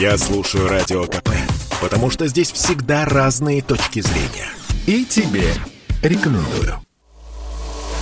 Я слушаю Радио КП, потому что здесь всегда разные точки зрения. И тебе рекомендую.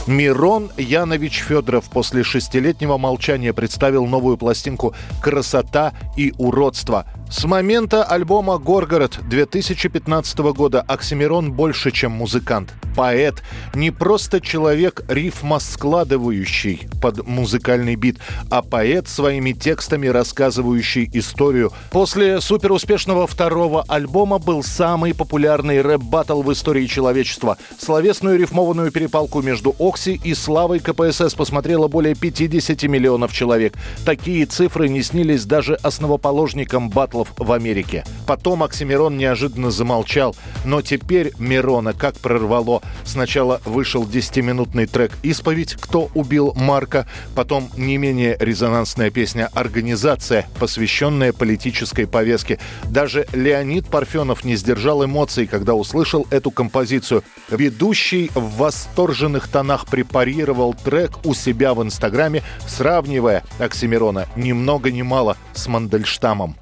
Мирон Янович Федоров после шестилетнего молчания представил новую пластинку «Красота и уродство». С момента альбома «Горгород» 2015 года Оксимирон больше, чем музыкант. Поэт, не просто человек, рифмоскладывающий под музыкальный бит, а поэт своими текстами, рассказывающий историю. После суперуспешного второго альбома был самый популярный рэп-баттл в истории человечества. Словесную рифмованную перепалку между Окси и Славой КПСС посмотрело более 50 миллионов человек. Такие цифры не снились даже основоположникам батлов в Америке. Потом Оксимирон неожиданно замолчал, но теперь Мирона как прорвало. Сначала вышел 10-минутный трек «Исповедь. Кто убил Марка?», потом не менее резонансная песня «Организация», посвященная политической повестке. Даже Леонид Парфенов не сдержал эмоций, когда услышал эту композицию. Ведущий в восторженных тонах препарировал трек у себя в Инстаграме, сравнивая Оксимирона ни много ни мало с Мандельштамом.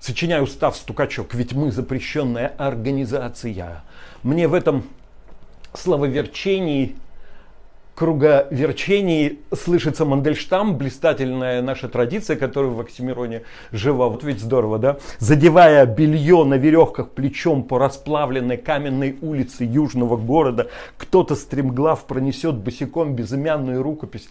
Сочиняю устав Стукачок, ведь мы запрещенная организация. Мне в этом слововерчении, круговерчении слышится Мандельштам, блистательная наша традиция, которая в Оксимироне жива. Вот ведь здорово, да? Задевая белье на веревках плечом по расплавленной каменной улице южного города, кто-то стремглав пронесет босиком безымянную рукопись.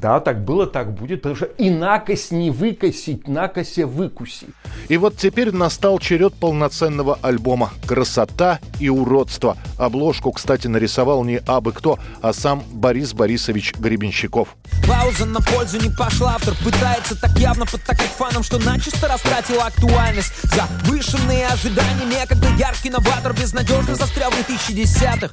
Да, так было, так будет, потому что и накось не выкосить, накося выкуси. И вот теперь настал черед полноценного альбома «Красота и уродство». Обложку, кстати, нарисовал не абы кто, а сам Борис Борисович Гребенщиков. Пауза на пользу не пошла, автор пытается так явно подтакать фанам, что начисто растратила актуальность. Завышенные ожидания, некогда яркий новатор безнадежно застрял в 2010-х.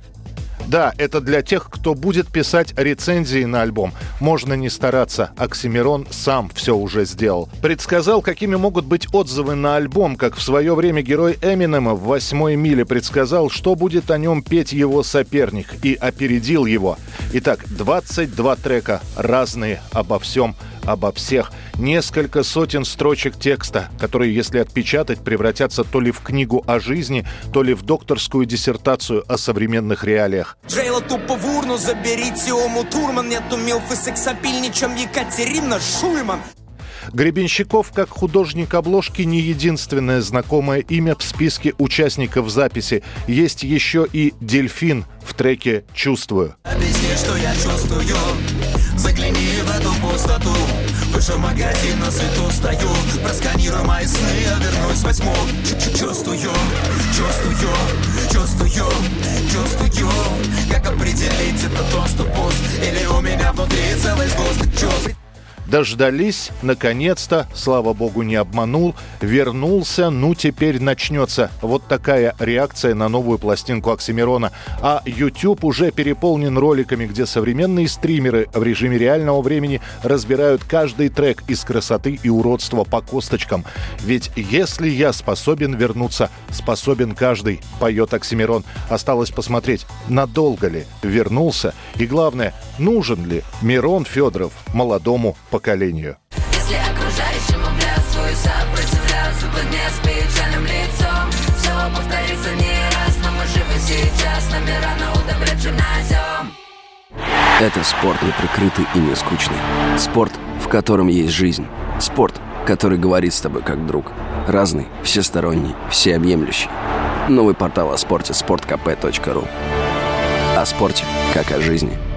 Да, это для тех, кто будет писать рецензии на альбом. Можно не стараться. Оксимирон сам все уже сделал. Предсказал, какими могут быть отзывы на альбом, как в свое время герой Эминема в «Восьмой миле» предсказал, что будет о нем петь его соперник, и опередил его. Итак, 22 трека, разные обо всем – обо всех. Несколько сотен строчек текста, которые, если отпечатать, превратятся то ли в книгу о жизни, то ли в докторскую диссертацию о современных реалиях. Джейла тупо в урну, заберите ому Турман, нету милфы сексапильней, чем Екатерина Шульман. Гребенщиков, как художник обложки, не единственное знакомое имя в списке участников записи. Есть еще и «Дельфин» в треке «Чувствую». Объясни, что я чувствую, загляни в эту пустоту. Выше магазина сыту стою, просканируй мои сны, я вернусь восьму. Чувствую, чувствую, чувствую, чувствую, как определить это то, что пуст, или у меня внутри целый сгусток. Дождались, наконец-то, слава богу, не обманул, вернулся, ну теперь начнется. Вот такая реакция на новую пластинку Оксимирона. А YouTube уже переполнен роликами, где современные стримеры в режиме реального времени разбирают каждый трек из красоты и уродства по косточкам. Ведь если я способен вернуться, способен каждый, поет Оксимирон. Осталось посмотреть, надолго ли вернулся и, главное, нужен ли Мирон Федоров молодому поколению поколению. Если окружающим свою сопротивляться под не с печальным лицом Все повторится не раз, но мы живы сейчас Нами рано удобрять гимназиум Это спорт неприкрытый и не скучный. Спорт, в котором есть жизнь. Спорт, который говорит с тобой как друг. Разный, всесторонний, всеобъемлющий. Новый портал о спорте – sportkp.ru О спорте, как о жизни –